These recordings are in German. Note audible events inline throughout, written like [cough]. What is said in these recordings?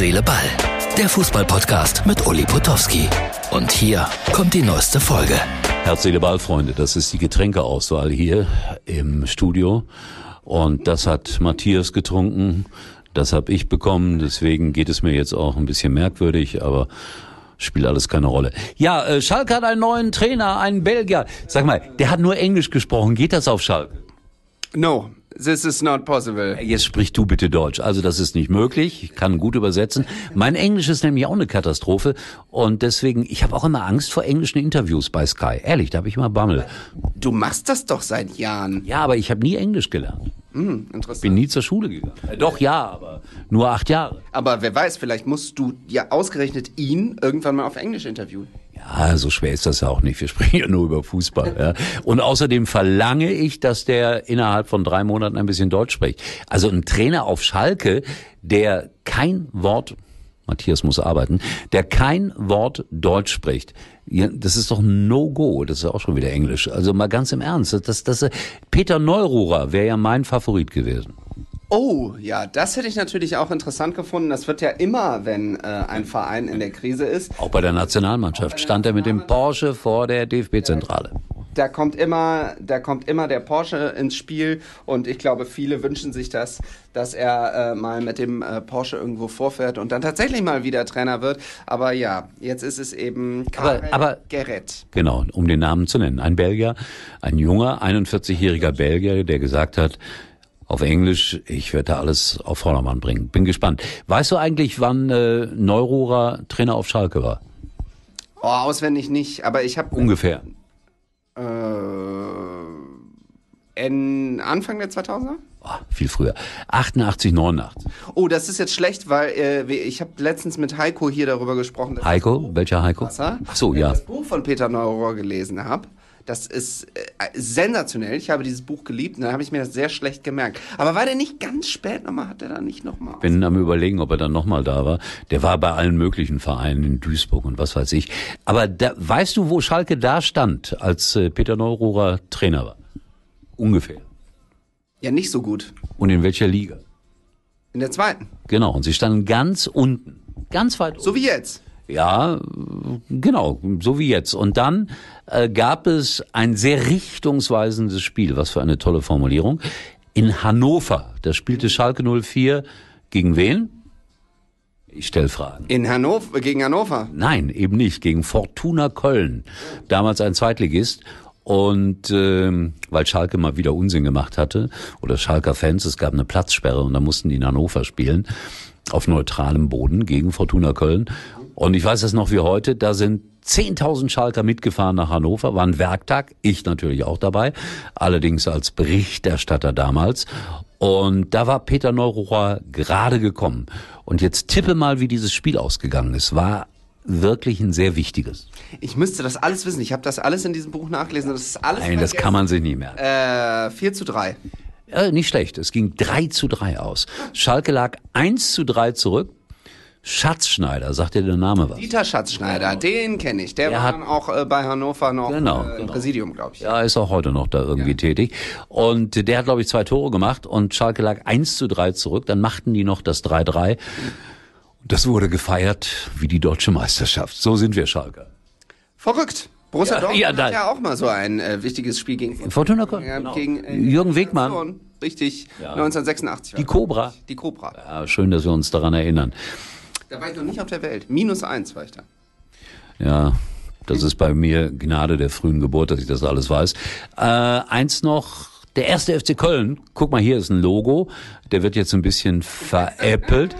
Seele, Ball. Der Fußballpodcast mit Uli Potowski. Und hier kommt die neueste Folge. Herz, Seele, Ball, Freunde. Das ist die Getränkeauswahl hier im Studio. Und das hat Matthias getrunken. Das habe ich bekommen. Deswegen geht es mir jetzt auch ein bisschen merkwürdig, aber spielt alles keine Rolle. Ja, äh, Schalke hat einen neuen Trainer, einen Belgier. Sag mal, der hat nur Englisch gesprochen. Geht das auf Schalke? No, this is not possible. Jetzt sprich du bitte Deutsch. Also das ist nicht möglich. Ich kann gut übersetzen. Mein Englisch ist nämlich auch eine Katastrophe und deswegen, ich habe auch immer Angst vor englischen Interviews bei Sky. Ehrlich, da habe ich immer Bammel. Du machst das doch seit Jahren. Ja, aber ich habe nie Englisch gelernt. Hm, interessant. Bin nie zur Schule gegangen. Äh, doch, ja, aber nur acht Jahre. Aber wer weiß, vielleicht musst du ja ausgerechnet ihn irgendwann mal auf Englisch interviewen. Ja, so schwer ist das ja auch nicht. Wir [laughs] sprechen ja nur über Fußball. Ja. Und außerdem verlange ich, dass der innerhalb von drei Monaten ein bisschen Deutsch spricht. Also ein Trainer auf Schalke, der kein Wort Matthias muss arbeiten, der kein Wort Deutsch spricht. Das ist doch ein No-Go. Das ist auch schon wieder Englisch. Also mal ganz im Ernst. Das, das, Peter Neururer wäre ja mein Favorit gewesen. Oh, ja, das hätte ich natürlich auch interessant gefunden. Das wird ja immer, wenn äh, ein Verein in der Krise ist. Auch bei der Nationalmannschaft stand er mit dem Porsche vor der DFB-Zentrale. Da kommt immer, da kommt immer der Porsche ins Spiel und ich glaube, viele wünschen sich das, dass er äh, mal mit dem äh, Porsche irgendwo vorfährt und dann tatsächlich mal wieder Trainer wird. Aber ja, jetzt ist es eben Karel aber, aber, Gerrit. Genau, um den Namen zu nennen. Ein Belgier, ein junger, 41-jähriger Belgier, der gesagt hat, auf Englisch, ich werde da alles auf Vordermann bringen. Bin gespannt. Weißt du eigentlich, wann äh, Neururer Trainer auf Schalke war? Oh, auswendig nicht, aber ich habe ungefähr äh, in Anfang der 2000er? Oh, viel früher. 88, 89. Oh, das ist jetzt schlecht, weil äh, ich habe letztens mit Heiko hier darüber gesprochen. Heiko? Welcher Heiko? Wasser, Ach so, ja. das Buch von Peter Neururer gelesen habe. Das ist äh, sensationell. Ich habe dieses Buch geliebt und dann habe ich mir das sehr schlecht gemerkt. Aber war der nicht ganz spät nochmal? Hat der da nicht nochmal? Bin am überlegen, ob er dann nochmal da war. Der war bei allen möglichen Vereinen in Duisburg und was weiß ich. Aber da, weißt du, wo Schalke da stand, als äh, Peter Neururer Trainer war? Ungefähr. Ja, nicht so gut. Und in welcher Liga? In der zweiten. Genau. Und sie standen ganz unten. Ganz weit unten. So wie jetzt. Ja, genau, so wie jetzt. Und dann äh, gab es ein sehr richtungsweisendes Spiel, was für eine tolle Formulierung, in Hannover. Da spielte Schalke 04 gegen wen? Ich stelle Fragen. In Hannover, gegen Hannover? Nein, eben nicht, gegen Fortuna Köln. Damals ein Zweitligist. Und ähm, weil Schalke mal wieder Unsinn gemacht hatte, oder Schalker Fans, es gab eine Platzsperre und da mussten die in Hannover spielen, auf neutralem Boden gegen Fortuna Köln. Und ich weiß es noch wie heute, da sind 10.000 Schalker mitgefahren nach Hannover, war ein Werktag, ich natürlich auch dabei, allerdings als Berichterstatter damals. Und da war Peter Neururer gerade gekommen. Und jetzt tippe mal, wie dieses Spiel ausgegangen ist. War wirklich ein sehr wichtiges. Ich müsste das alles wissen. Ich habe das alles in diesem Buch nachgelesen. Das ist alles. Nein, das kann man sich nie merken. Äh, 4 zu 3. Äh, nicht schlecht. Es ging 3 zu 3 aus. Schalke lag 1 zu 3 zurück. Schatzschneider, sagt dir der Name was? Dieter Schatzschneider, den kenne ich. Der, Der war dann auch äh, bei Hannover noch Genau, äh, im genau. Präsidium, glaube ich. Ja, ist auch heute noch da irgendwie tätig. Und der hat, glaube ich, zwei Tore gemacht und Schalke lag 1 zu 3 zurück. Dann machten die noch das 3-3. Und das wurde gefeiert wie die deutsche Meisterschaft. So sind wir Schalke. Verrückt. Borussia Ja, Dortmund ja, hat ja auch mal so ein äh, wichtiges Spiel gegen Fortuna Köln, Ja, genau. gegen, äh, Jürgen Wegmann. Richtig, 1986. Die Cobra. Die Cobra. Ja, schön, dass wir uns daran erinnern. Da war ich noch nicht auf der Welt. Minus eins war ich da. Ja, das ist bei mir Gnade der frühen Geburt, dass ich das alles weiß. Äh, eins noch, der erste FC Köln. Guck mal, hier ist ein Logo. Der wird jetzt ein bisschen veräppelt.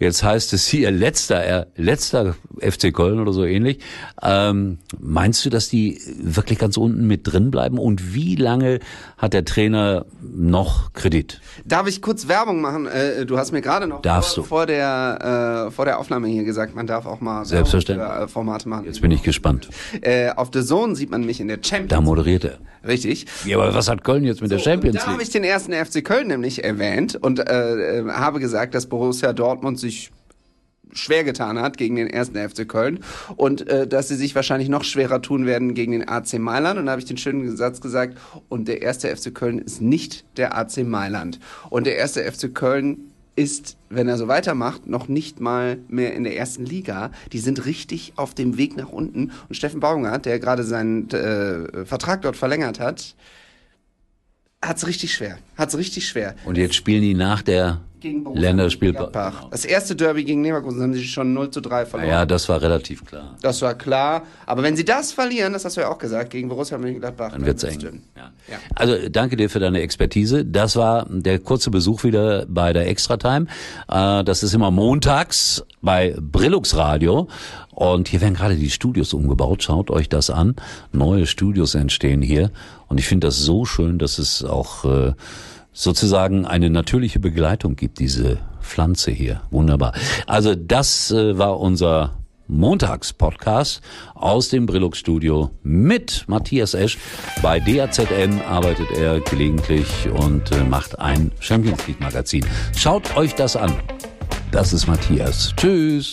Jetzt heißt es hier letzter, äh, letzter FC Köln oder so ähnlich. Ähm, meinst du, dass die wirklich ganz unten mit drin bleiben? Und wie lange hat der Trainer noch Kredit? Darf ich kurz Werbung machen? Äh, du hast mir gerade noch Darfst vor, du. vor der äh, vor der Aufnahme hier gesagt, man darf auch mal Selbstverständlich. für, äh, Formate machen. Jetzt bin ich gespannt. Äh, auf The Zone sieht man mich in der Champions Da moderiert er. Richtig. Ja, aber was hat Köln jetzt mit der Champions Da habe League? ich den ersten FC Köln nämlich erwähnt und äh, äh, habe gesagt, dass Borussia Dortmund sich schwer getan hat gegen den ersten FC Köln und äh, dass sie sich wahrscheinlich noch schwerer tun werden gegen den AC Mailand. Und da habe ich den schönen Satz gesagt, und der erste FC Köln ist nicht der AC Mailand. Und der erste FC Köln ist, wenn er so weitermacht, noch nicht mal mehr in der ersten Liga. Die sind richtig auf dem Weg nach unten. Und Steffen Baumgart, der gerade seinen äh, Vertrag dort verlängert hat, hat's richtig schwer. Hat's richtig schwer. Und jetzt spielen die nach der Länderspielpause. Genau. Das erste Derby gegen Leverkusen haben sie schon 0 zu 3 verloren. Ja, das war relativ klar. Das war klar. Aber wenn sie das verlieren, das hast du ja auch gesagt, gegen Borussia Mönchengladbach, dann wird's eng. Ja. Ja. Also danke dir für deine Expertise. Das war der kurze Besuch wieder bei der Extra Time. Äh, das ist immer montags bei Brillux Radio. Und hier werden gerade die Studios umgebaut. Schaut euch das an. Neue Studios entstehen hier. Und ich finde das so schön, dass es auch äh, sozusagen eine natürliche Begleitung gibt, diese Pflanze hier. Wunderbar. Also das äh, war unser Montagspodcast aus dem Brillux Studio mit Matthias Esch. Bei DAZN arbeitet er gelegentlich und äh, macht ein Champions League Magazin. Schaut euch das an. Das ist Matthias. Tschüss.